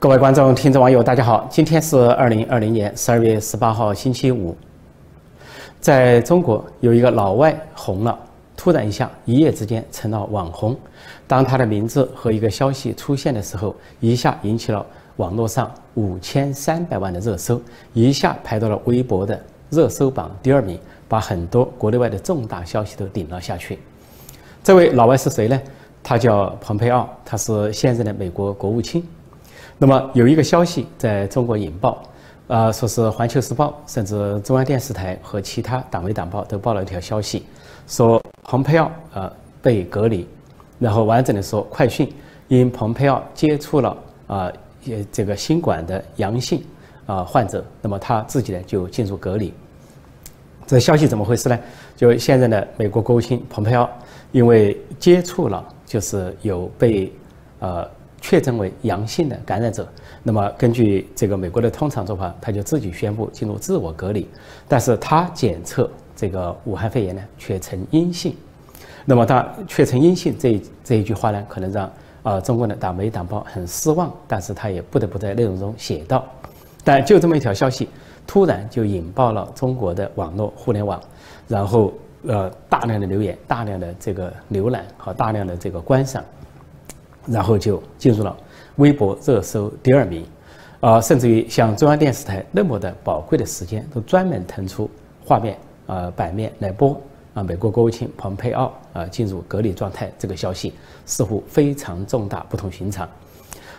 各位观众、听众、网友，大家好！今天是二零二零年十二月十八号，星期五。在中国，有一个老外红了，突然一下，一夜之间成了网红。当他的名字和一个消息出现的时候，一下引起了网络上五千三百万的热搜，一下排到了微博的热搜榜第二名，把很多国内外的重大消息都顶了下去。这位老外是谁呢？他叫蓬佩奥，他是现任的美国国务卿。那么有一个消息在中国引爆，啊，说是《环球时报》甚至中央电视台和其他党媒党报都报了一条消息，说蓬佩奥呃被隔离，然后完整的说，快讯因蓬佩奥接触了啊也这个新冠的阳性啊患者，那么他自己呢就进入隔离。这消息怎么回事呢？就现在的美国国务卿蓬佩奥因为接触了，就是有被呃。确诊为阳性的感染者，那么根据这个美国的通常做法，他就自己宣布进入自我隔离。但是他检测这个武汉肺炎呢，却呈阴性。那么他却呈阴性这这一句话呢，可能让啊中国的党媒党报很失望。但是他也不得不在内容中写到。但就这么一条消息，突然就引爆了中国的网络互联网，然后呃大量的留言、大量的这个浏览和大量的这个观赏。然后就进入了微博热搜第二名，啊，甚至于像中央电视台那么的宝贵的时间，都专门腾出画面啊版面来播啊，美国国务卿蓬佩奥啊进入隔离状态这个消息，似乎非常重大，不同寻常。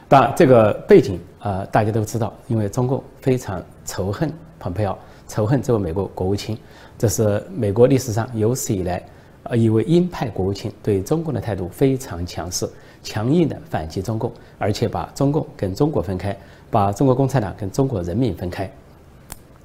当然，这个背景啊大家都知道，因为中共非常仇恨蓬佩奥，仇恨这位美国国务卿，这是美国历史上有史以来。呃，一位鹰派国务卿对中共的态度非常强势，强硬的反击中共，而且把中共跟中国分开，把中国共产党跟中国人民分开，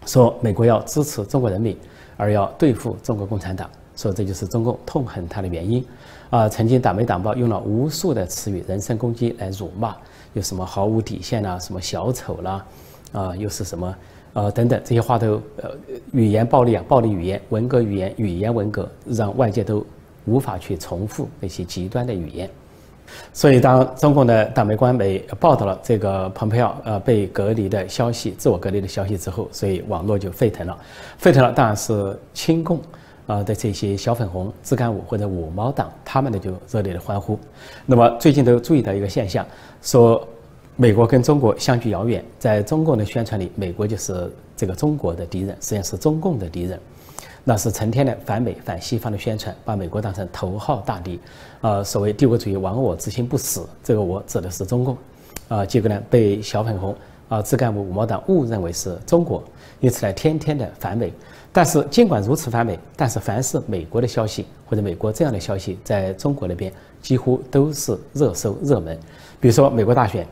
说美国要支持中国人民，而要对付中国共产党，说这就是中共痛恨他的原因。啊，曾经党媒党报用了无数的词语，人身攻击来辱骂，有什么毫无底线啦，什么小丑啦，啊，又是什么？呃，等等，这些话都呃，语言暴力啊，暴力语言，文革语言，语言文革，让外界都无法去重复那些极端的语言。所以，当中共的党媒官媒报道了这个蓬佩奥呃被隔离的消息，自我隔离的消息之后，所以网络就沸腾了。沸腾了，当然是亲共啊的这些小粉红、自干五或者五毛党，他们呢就热烈的欢呼。那么最近都注意到一个现象，说。美国跟中国相距遥远，在中共的宣传里，美国就是这个中国的敌人，实际上是中共的敌人，那是成天的反美反西方的宣传，把美国当成头号大敌，啊，所谓帝国主义亡我之心不死，这个我指的是中共，啊，结果呢被小粉红啊自干五五毛党误认为是中国，因此呢天天的反美，但是尽管如此反美，但是凡是美国的消息或者美国这样的消息，在中国那边几乎都是热搜热门，比如说美国大选。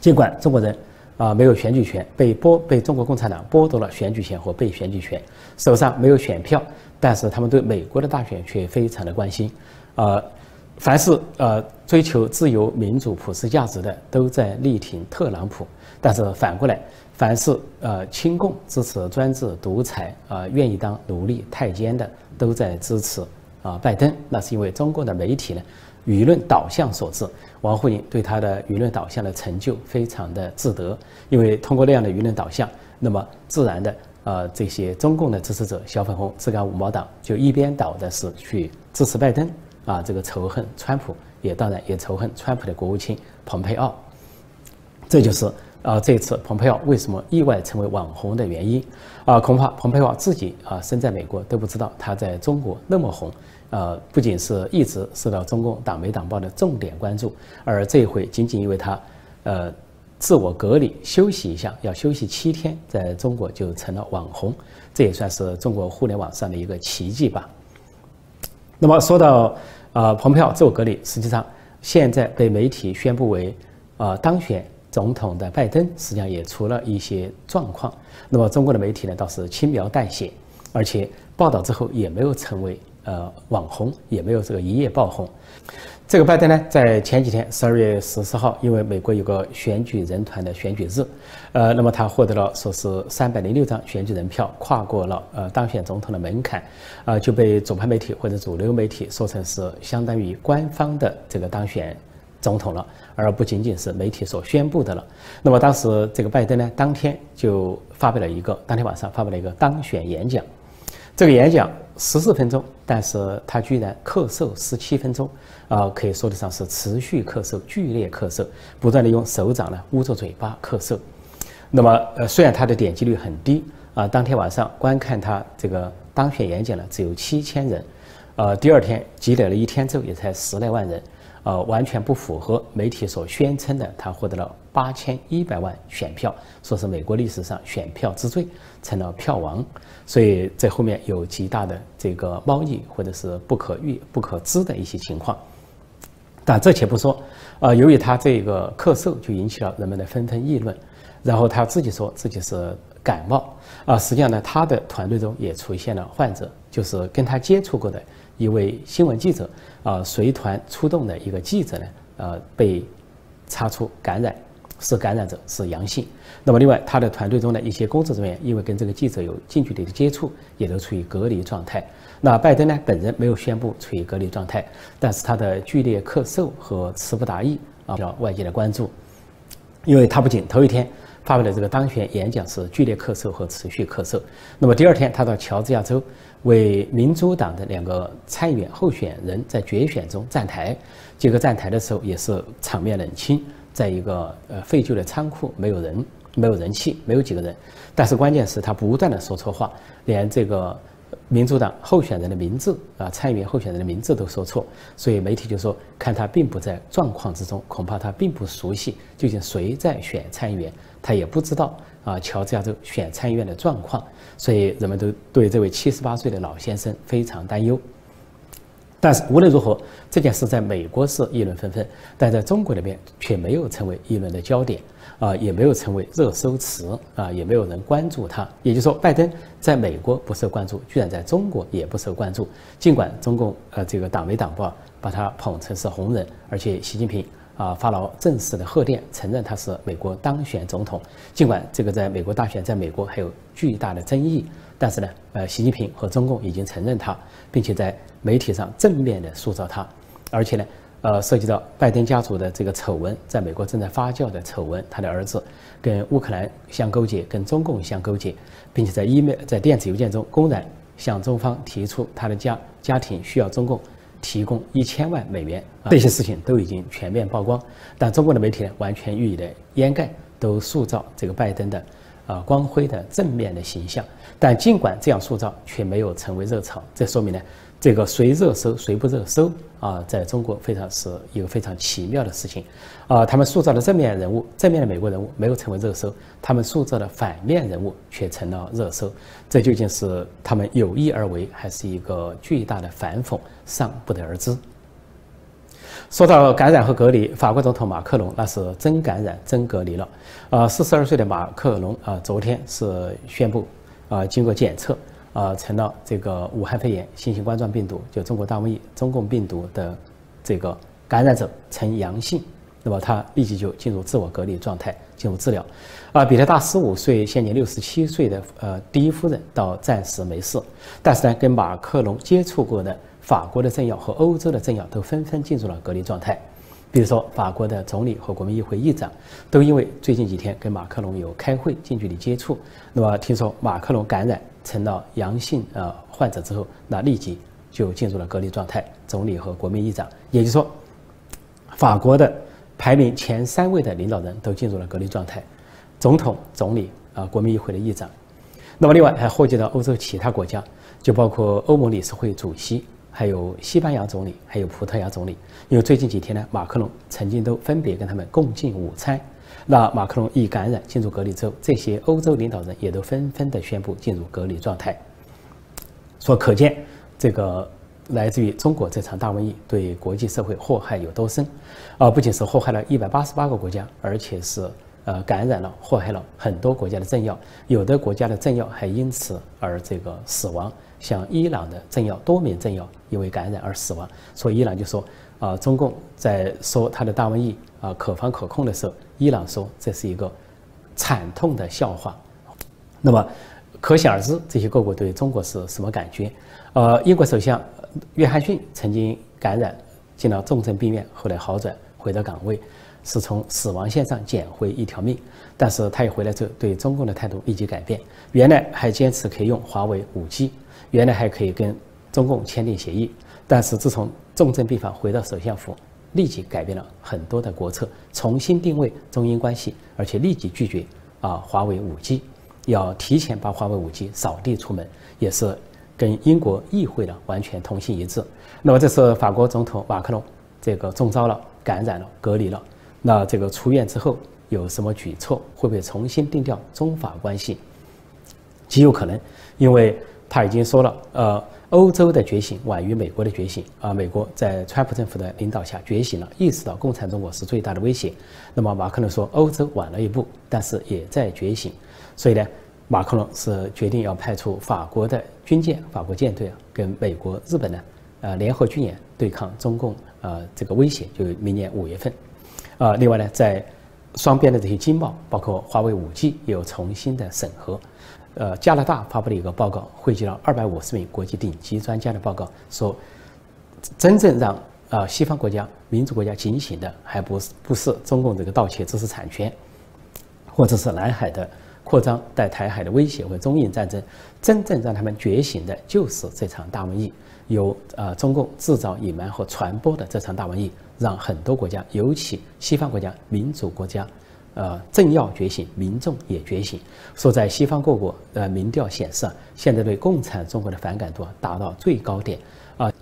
尽管中国人啊没有选举权，被剥被中国共产党剥夺了选举权和被选举权，手上没有选票，但是他们对美国的大选却非常的关心。呃，凡是呃追求自由、民主、普世价值的，都在力挺特朗普；但是反过来，凡是呃亲共、支持专制独裁啊、愿意当奴隶太监的，都在支持啊拜登。那是因为中国的媒体呢？舆论导向所致，王沪宁对他的舆论导向的成就非常的自得，因为通过那样的舆论导向，那么自然的，呃，这些中共的支持者、小粉红、自干五毛党就一边倒的是去支持拜登，啊，这个仇恨川普，也当然也仇恨川普的国务卿蓬佩奥，这就是啊，这次蓬佩奥为什么意外成为网红的原因，啊，恐怕蓬佩奥自己啊身在美国都不知道他在中国那么红。呃，不仅是一直受到中共党媒党报的重点关注，而这一回仅仅因为他，呃，自我隔离休息一下，要休息七天，在中国就成了网红，这也算是中国互联网上的一个奇迹吧。那么说到啊，蓬佩奥自我隔离，实际上现在被媒体宣布为啊当选总统的拜登，实际上也出了一些状况。那么中国的媒体呢，倒是轻描淡写，而且报道之后也没有成为。呃，网红也没有这个一夜爆红。这个拜登呢，在前几天十二月十四号，因为美国有个选举人团的选举日，呃，那么他获得了说是三百零六张选举人票，跨过了呃当选总统的门槛，啊，就被主派媒体或者主流媒体说成是相当于官方的这个当选总统了，而不仅仅是媒体所宣布的了。那么当时这个拜登呢，当天就发表了一个，当天晚上发表了一个当选演讲。这个演讲十四分钟，但是他居然咳嗽十七分钟，啊，可以说得上是持续咳嗽、剧烈咳嗽，不断的用手掌呢捂着嘴巴咳嗽。那么，呃，虽然他的点击率很低，啊，当天晚上观看他这个当选演讲呢只有七千人，呃，第二天积累了一天之后也才十来万人。呃，完全不符合媒体所宣称的，他获得了八千一百万选票，说是美国历史上选票之最，成了票王。所以在后面有极大的这个猫腻，或者是不可预、不可知的一些情况。但这且不说，呃，由于他这个咳嗽，就引起了人们的纷纷议论。然后他自己说自己是感冒，啊，实际上呢，他的团队中也出现了患者，就是跟他接触过的。一位新闻记者啊，随团出动的一个记者呢，呃，被查出感染，是感染者，是阳性。那么，另外他的团队中的一些工作人员，因为跟这个记者有近距离的接触，也都处于隔离状态。那拜登呢，本人没有宣布处于隔离状态，但是他的剧烈咳嗽和词不达意啊，叫外界的关注，因为他不仅头一天。发表了这个当选演讲是剧烈咳嗽和持续咳嗽。那么第二天，他到乔治亚州为民主党的两个参议员候选人在决选中站台。结果站台的时候也是场面冷清，在一个呃废旧的仓库，没有人，没有人气，没有几个人。但是关键是他不断的说错话，连这个。民主党候选人的名字啊，参议员候选人的名字都说错，所以媒体就说看他并不在状况之中，恐怕他并不熟悉究竟谁在选参议员，他也不知道啊乔治亚州选参议院的状况，所以人们都对这位七十八岁的老先生非常担忧。但是无论如何，这件事在美国是议论纷纷，但在中国里面却没有成为议论的焦点，啊，也没有成为热搜词，啊，也没有人关注他。也就是说，拜登在美国不受关注，居然在中国也不受关注。尽管中共呃这个党媒党报把他捧成是红人，而且习近平啊发了正式的贺电，承认他是美国当选总统。尽管这个在美国大选在美国还有巨大的争议。但是呢，呃，习近平和中共已经承认他，并且在媒体上正面的塑造他，而且呢，呃，涉及到拜登家族的这个丑闻，在美国正在发酵的丑闻，他的儿子跟乌克兰相勾结，跟中共相勾结，并且在 email 在电子邮件中公然向中方提出他的家家庭需要中共提供一千万美元，这些事情都已经全面曝光，但中国的媒体呢，完全予以的掩盖，都塑造这个拜登的。啊，光辉的正面的形象，但尽管这样塑造，却没有成为热潮。这说明呢，这个谁热搜谁不热搜啊，在中国非常是一个非常奇妙的事情。啊，他们塑造的正面人物，正面的美国人物没有成为热搜，他们塑造的反面人物却成了热搜。这究竟是他们有意而为，还是一个巨大的反讽，尚不得而知。说到感染和隔离，法国总统马克龙那是真感染真隔离了。啊，四十二岁的马克龙啊，昨天是宣布啊，经过检测啊，成了这个武汉肺炎新型冠状病毒，就中国大瘟疫中共病毒的这个感染者呈阳性，那么他立即就进入自我隔离状态，进入治疗。啊，比他大十五岁、现年六十七岁的呃第一夫人倒暂时没事，但是呢，跟马克龙接触过的。法国的政要和欧洲的政要都纷纷进入了隔离状态，比如说法国的总理和国民议会议长，都因为最近几天跟马克龙有开会、近距离接触，那么听说马克龙感染成了阳性呃患者之后，那立即就进入了隔离状态。总理和国民议长，也就是说，法国的排名前三位的领导人都进入了隔离状态，总统、总理啊，国民议会的议长。那么另外还祸及到欧洲其他国家，就包括欧盟理事会主席。还有西班牙总理，还有葡萄牙总理，因为最近几天呢，马克龙曾经都分别跟他们共进午餐。那马克龙一感染进入隔离之后，这些欧洲领导人也都纷纷的宣布进入隔离状态。说可见这个来自于中国这场大瘟疫对国际社会祸害有多深啊！不仅是祸害了一百八十八个国家，而且是呃感染了祸害了很多国家的政要，有的国家的政要还因此而这个死亡。像伊朗的政要多名政要因为感染而死亡，所以伊朗就说啊，中共在说他的大瘟疫啊可防可控的时候，伊朗说这是一个惨痛的笑话。那么可想而知，这些各国对中国是什么感觉？呃，英国首相约翰逊曾经感染进了重症病院，后来好转，回到岗位，是从死亡线上捡回一条命。但是他一回来之后，对中共的态度立即改变。原来还坚持可以用华为五 G，原来还可以跟中共签订协议，但是自从重症病房回到首相府，立即改变了很多的国策，重新定位中英关系，而且立即拒绝啊华为五 G，要提前把华为五 G 扫地出门，也是跟英国议会的完全同心一致。那么这是法国总统马克龙这个中招了，感染了，隔离了。那这个出院之后有什么举措？会不会重新定调中法关系？极有可能，因为他已经说了，呃。欧洲的觉醒晚于美国的觉醒啊！美国在川普政府的领导下觉醒了，意识到共产中国是最大的威胁。那么马克龙说，欧洲晚了一步，但是也在觉醒。所以呢，马克龙是决定要派出法国的军舰、法国舰队啊，跟美国、日本呢，呃，联合军演对抗中共呃这个威胁，就明年五月份。啊，另外呢，在双边的这些经贸，包括华为五 G，也有重新的审核。呃，加拿大发布了一个报告，汇集了二百五十名国际顶级专家的报告，说，真正让啊西方国家、民主国家警醒的，还不是不是中共这个盗窃知识产权，或者是南海的扩张带台海的威胁和中印战争，真正让他们觉醒的，就是这场大瘟疫，由呃中共制造、隐瞒和传播的这场大瘟疫，让很多国家，尤其西方国家、民主国家。呃，政要觉醒，民众也觉醒。说在西方各国，呃，民调显示，现在对共产中国的反感度达到最高点啊，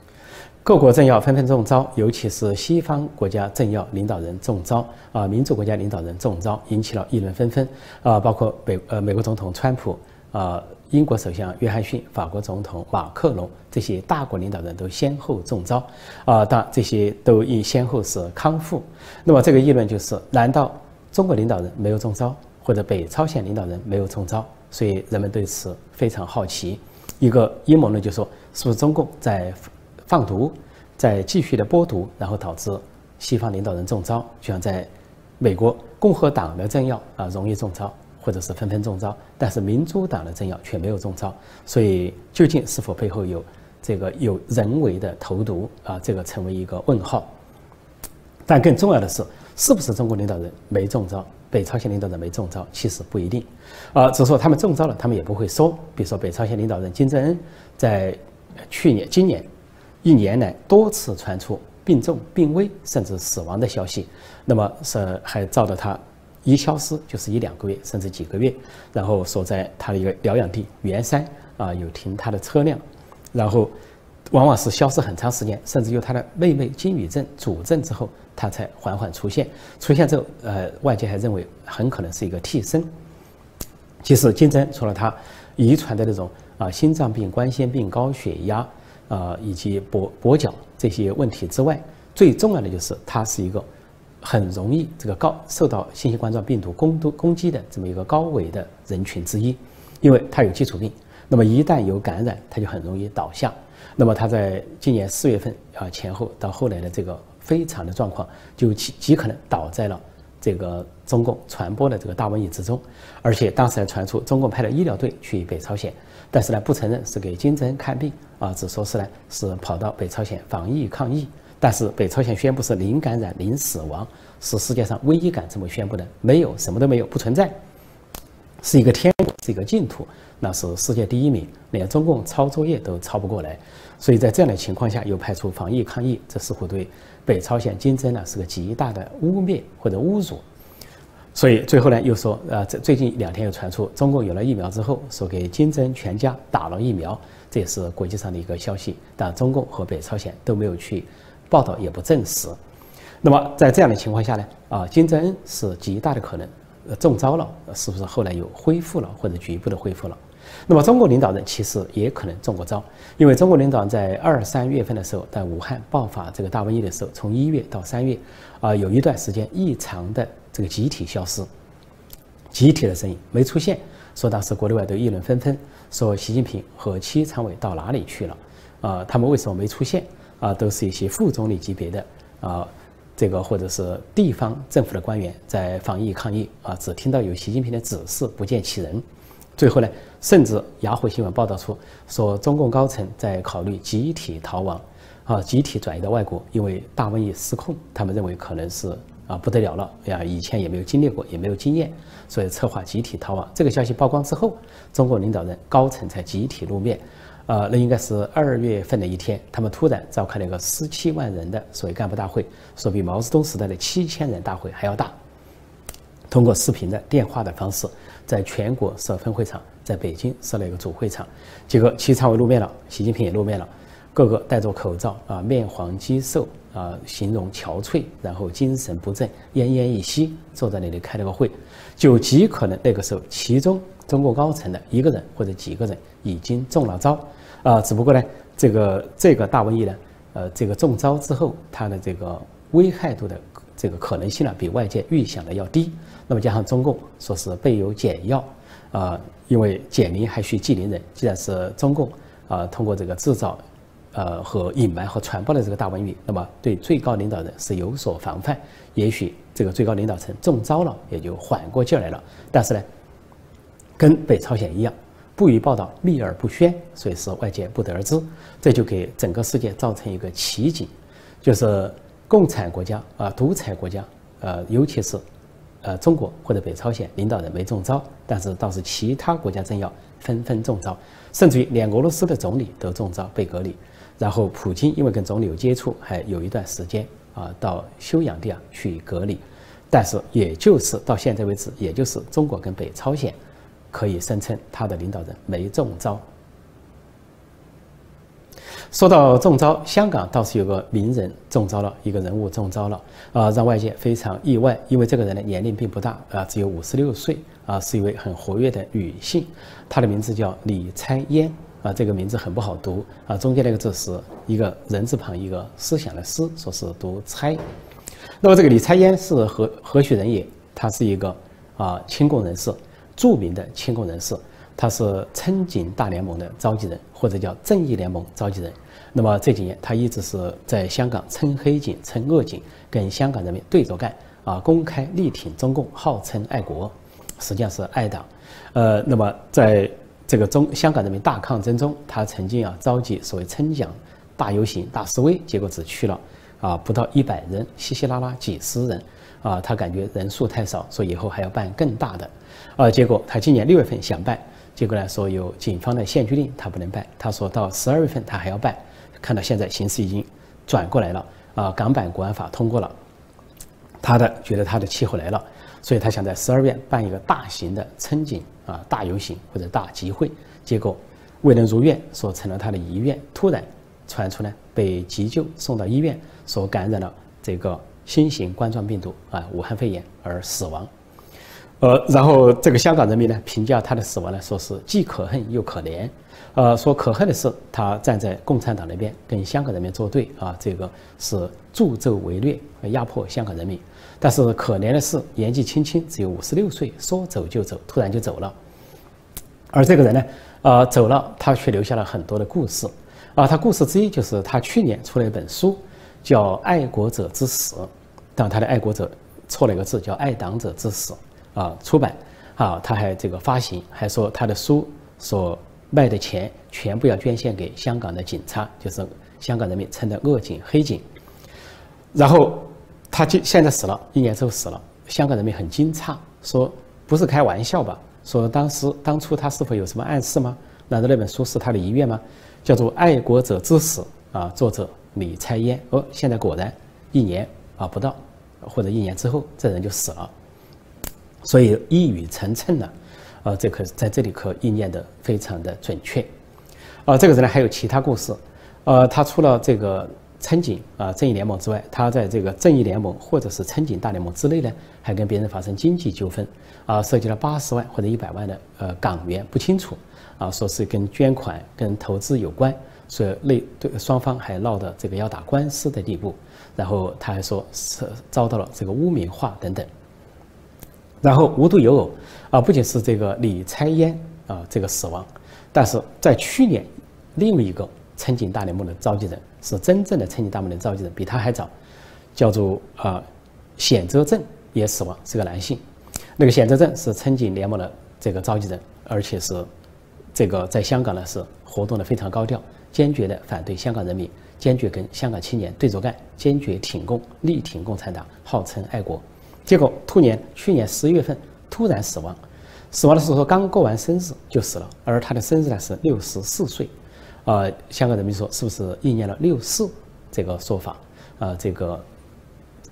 各国政要纷纷中招，尤其是西方国家政要领导人中招啊，民主国家领导人中招，引起了议论纷纷啊，包括美呃美国总统川普啊，英国首相约翰逊，法国总统马克龙这些大国领导人都先后中招啊，但这些都已先后是康复。那么这个议论就是，难道？中国领导人没有中招，或者北朝鲜领导人没有中招，所以人们对此非常好奇。一个阴谋论就说，是不是中共在放毒，在继续的播毒，然后导致西方领导人中招？就像在美国共和党的政要啊容易中招，或者是纷纷中招，但是民主党的政要却没有中招。所以究竟是否背后有这个有人为的投毒啊？这个成为一个问号。但更重要的是。是不是中国领导人没中招？北朝鲜领导人没中招？其实不一定，啊，只是说他们中招了，他们也不会说。比如说，北朝鲜领导人金正恩在去年、今年一年来多次传出病重、病危甚至死亡的消息，那么是还照着他一消失就是一两个月甚至几个月，然后说在他的一个疗养地元山啊有停他的车辆，然后往往是消失很长时间，甚至由他的妹妹金宇镇主政之后。他才缓缓出现，出现之后，呃，外界还认为很可能是一个替身。其实金正除了他遗传的那种啊心脏病、冠心病、高血压啊以及跛跛脚这些问题之外，最重要的就是他是一个很容易这个高受到新型冠状病毒攻都攻击的这么一个高危的人群之一，因为他有基础病，那么一旦有感染，他就很容易倒下。那么他在今年四月份啊前后到后来的这个。非常的状况就极极可能倒在了这个中共传播的这个大瘟疫之中，而且当时还传出中共派了医疗队去北朝鲜，但是呢不承认是给金正恩看病啊，只说是呢是跑到北朝鲜防疫抗疫，但是北朝鲜宣布是零感染零死亡，是世界上唯一敢这么宣布的，没有什么都没有不存在，是一个天国是一个净土，那是世界第一名，连中共抄作业都抄不过来，所以在这样的情况下又派出防疫抗疫，这似乎对。北朝鲜金正呢是个极大的污蔑或者侮辱，所以最后呢又说，呃，这最近两天又传出中共有了疫苗之后，说给金正全家打了疫苗，这也是国际上的一个消息，但中共和北朝鲜都没有去报道，也不证实。那么在这样的情况下呢，啊，金正恩是极大的可能中招了，是不是后来又恢复了或者局部的恢复了？那么中国领导人其实也可能中过招，因为中国领导人在二三月份的时候，在武汉爆发这个大瘟疫的时候，从一月到三月，啊，有一段时间异常的这个集体消失，集体的身影没出现，说当时国内外都议论纷纷，说习近平和七常委到哪里去了？啊，他们为什么没出现？啊，都是一些副总理级别的啊，这个或者是地方政府的官员在防疫抗疫啊，只听到有习近平的指示，不见其人。最后呢，甚至雅虎新闻报道出说，中共高层在考虑集体逃亡，啊集体转移到外国，因为大瘟疫失控，他们认为可能是啊不得了了呀，以前也没有经历过，也没有经验，所以策划集体逃亡。这个消息曝光之后，中国领导人高层才集体露面。呃，那应该是二月份的一天，他们突然召开了一个十七万人的所谓干部大会，说比毛泽东时代的七千人大会还要大。通过视频的电话的方式，在全国设分会场，在北京设了一个主会场。结果，齐常委露面了，习近平也露面了，个个戴着口罩啊，面黄肌瘦啊，形容憔悴，然后精神不振，奄奄一息，坐在那里开了个会，就极可能那个时候，其中中国高层的一个人或者几个人已经中了招。啊，只不过呢，这个这个大瘟疫呢，呃，这个中招之后，它的这个危害度的这个可能性呢，比外界预想的要低。那么加上中共说是备有解药，啊，因为解铃还需系铃人。既然是中共啊，通过这个制造，呃和隐瞒和传播的这个大瘟疫，那么对最高领导人是有所防范。也许这个最高领导层中招了，也就缓过劲来了。但是呢，跟北朝鲜一样。不予报道，秘而不宣，所以是外界不得而知。这就给整个世界造成一个奇景，就是共产国家啊，独裁国家，呃，尤其是呃中国或者北朝鲜领导人没中招，但是倒是其他国家政要纷纷中招，甚至于连俄罗斯的总理都中招被隔离。然后普京因为跟总理有接触，还有一段时间啊到休养地啊去隔离。但是也就是到现在为止，也就是中国跟北朝鲜。可以声称他的领导人没中招。说到中招，香港倒是有个名人中招了，一个人物中招了，啊，让外界非常意外，因为这个人的年龄并不大，啊，只有五十六岁，啊，是一位很活跃的女性，她的名字叫李姗嫣，啊，这个名字很不好读，啊，中间那个字是一个人字旁一个思想的思，说是读猜。那么这个李姗嫣是何何许人也？她是一个啊亲共人士。著名的亲共人士，他是称警大联盟的召集人，或者叫正义联盟召集人。那么这几年，他一直是在香港称黑警、称恶警，跟香港人民对着干啊，公开力挺中共，号称爱国，实际上是爱党。呃，那么在这个中香港人民大抗争中，他曾经啊召集所谓称奖大游行、大示威，结果只去了啊不到一百人，稀稀拉拉几十人啊，他感觉人数太少，说以后还要办更大的。啊，结果他今年六月份想办，结果呢说有警方的限聚令，他不能办。他说到十二月份他还要办，看到现在形势已经转过来了啊，港版国安法通过了，他的觉得他的气候来了，所以他想在十二月办一个大型的春警啊大游行或者大集会，结果未能如愿，说成了他的遗愿，突然传出呢被急救送到医院，所感染了这个新型冠状病毒啊武汉肺炎而死亡。呃，然后这个香港人民呢，评价他的死亡呢，说是既可恨又可怜。呃，说可恨的是他站在共产党那边跟香港人民作对啊，这个是助纣为虐，压迫香港人民。但是可怜的是年纪轻轻，只有五十六岁，说走就走，突然就走了。而这个人呢，呃，走了，他却留下了很多的故事。啊，他故事之一就是他去年出了一本书，叫《爱国者之死》，但他的爱国者错了一个字，叫爱党者之死。啊，出版，啊，他还这个发行，还说他的书所卖的钱全部要捐献给香港的警察，就是香港人民称的恶警、黑警。然后他就现在死了，一年之后死了，香港人民很惊诧，说不是开玩笑吧？说当时当初他是否有什么暗示吗？难道那本书是他的遗愿吗？叫做《爱国者之死》啊，作者李姗嫣。哦，现在果然一年啊不到，或者一年之后，这人就死了。所以一语成谶呢，啊，这可在这里可应验的非常的准确，啊，这个人呢还有其他故事，呃，他除了这个称警啊正义联盟之外，他在这个正义联盟或者是称警大联盟之内呢，还跟别人发生经济纠纷，啊，涉及了八十万或者一百万的呃港元不清楚，啊，说是跟捐款跟投资有关，所以内对双方还闹得这个要打官司的地步，然后他还说是遭到了这个污名化等等。然后无独有偶，啊，不仅是这个李姗嫣啊这个死亡，但是在去年，另一个称警大联盟的召集人是真正的称警大联盟的召集人，比他还早，叫做啊显泽正也死亡，是个男性。那个显泽正是称警联盟的这个召集人，而且是这个在香港呢是活动的非常高调，坚决的反对香港人民坚决跟香港青年对着干，坚决挺共，力挺共产党，号称爱国。结果兔年去年十一月份突然死亡，死亡的时候刚过完生日就死了，而他的生日呢是六十四岁。啊，香港人民说是不是应验了六四这个说法？啊，这个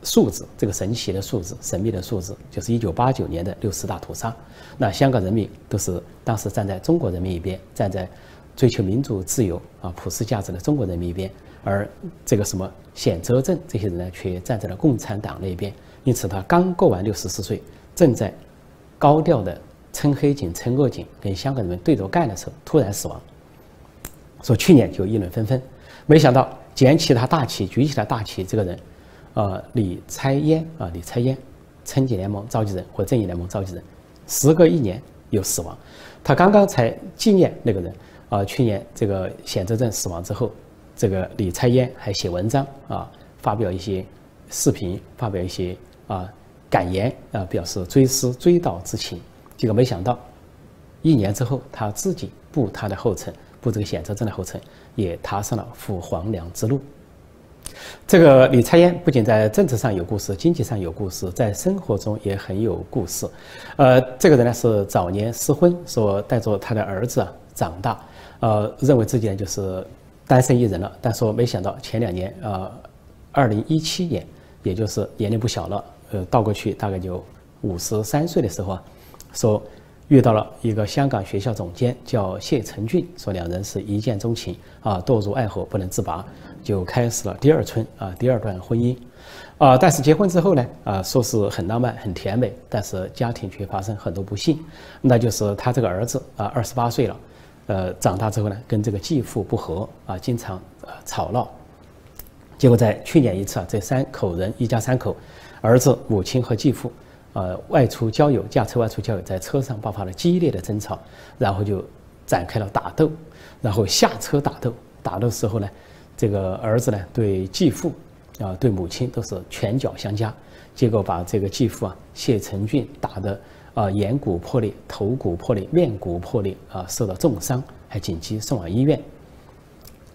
数字，这个神奇的数字，神秘的数字，就是一九八九年的六四大屠杀。那香港人民都是当时站在中国人民一边，站在追求民主自由啊普世价值的中国人民一边，而这个什么显泽镇这些人呢，却站在了共产党那边。因此，他刚过完六十四岁，正在高调的撑黑警、撑恶警，跟香港人对着干的时候，突然死亡。说去年就议论纷纷，没想到捡起他大旗、举起他大旗这个人，呃，李猜嫣啊，李猜嫣，春节联盟召集人或正义联盟召集人，时隔一年又死亡。他刚刚才纪念那个人啊，去年这个显泽镇死亡之后，这个李猜嫣还写文章啊，发表一些视频，发表一些啊感言啊，表示追思追悼之情。结果没想到，一年之后他自己步他的后尘。步这个险泽镇的后尘，也踏上了赴黄粱之路。这个李彩嫣不仅在政治上有故事，经济上有故事，在生活中也很有故事。呃，这个人呢是早年失婚，说带着他的儿子啊长大，呃，认为自己呢就是单身一人了。但说没想到前两年，呃，二零一七年，也就是年龄不小了，呃，倒过去大概就五十三岁的时候啊，说。遇到了一个香港学校总监，叫谢成俊，说两人是一见钟情啊，堕入爱河不能自拔，就开始了第二春啊，第二段婚姻，啊，但是结婚之后呢，啊，说是很浪漫很甜美，但是家庭却发生很多不幸，那就是他这个儿子啊，二十八岁了，呃，长大之后呢，跟这个继父不和啊，经常吵闹，结果在去年一次啊，这三口人一家三口，儿子、母亲和继父。呃，外出郊游，驾车外出郊游，在车上爆发了激烈的争吵，然后就展开了打斗，然后下车打斗。打斗时候呢，这个儿子呢对继父啊对母亲都是拳脚相加，结果把这个继父啊谢成俊打得啊眼骨破裂、头骨破裂、面骨破裂啊，受到重伤，还紧急送往医院。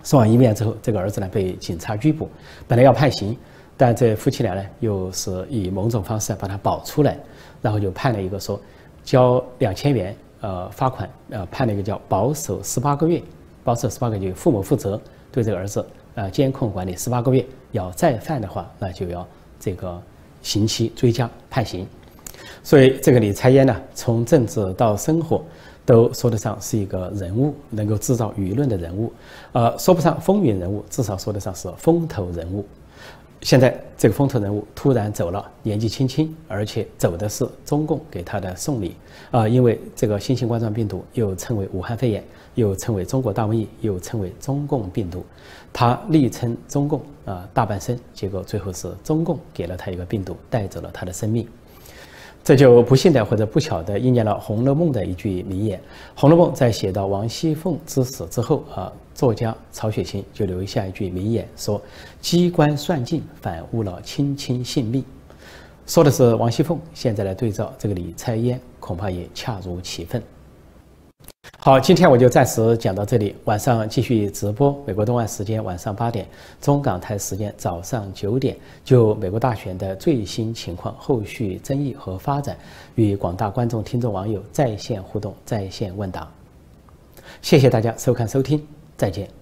送往医院之后，这个儿子呢被警察拘捕，本来要判刑。但这夫妻俩呢，又是以某种方式把他保出来，然后就判了一个说，交两千元呃罚款，呃判了一个叫保守十八个月，保守十八个月，父母负责对这个儿子呃监控管理十八个月，要再犯的话，那就要这个刑期追加判刑。所以这个李才烟呢，从政治到生活，都说得上是一个人物，能够制造舆论的人物，呃，说不上风云人物，至少说得上是风头人物。现在这个风头人物突然走了，年纪轻轻，而且走的是中共给他的送礼啊！因为这个新型冠状病毒又称为武汉肺炎，又称为中国大瘟疫，又称为中共病毒，他力撑中共啊大半生，结果最后是中共给了他一个病毒，带走了他的生命。这就不幸的或者不巧的应验了《红楼梦》的一句名言，《红楼梦》在写到王熙凤之死之后啊。作家曹雪芹就留下一句名言，说：“机关算尽，反误了卿卿性命。”说的是王熙凤。现在来对照这个李彩烟，恐怕也恰如其分。好，今天我就暂时讲到这里，晚上继续直播。美国东岸时间晚上八点，中港台时间早上九点，就美国大选的最新情况、后续争议和发展，与广大观众、听众、网友在线互动、在线问答。谢谢大家收看收听。再见。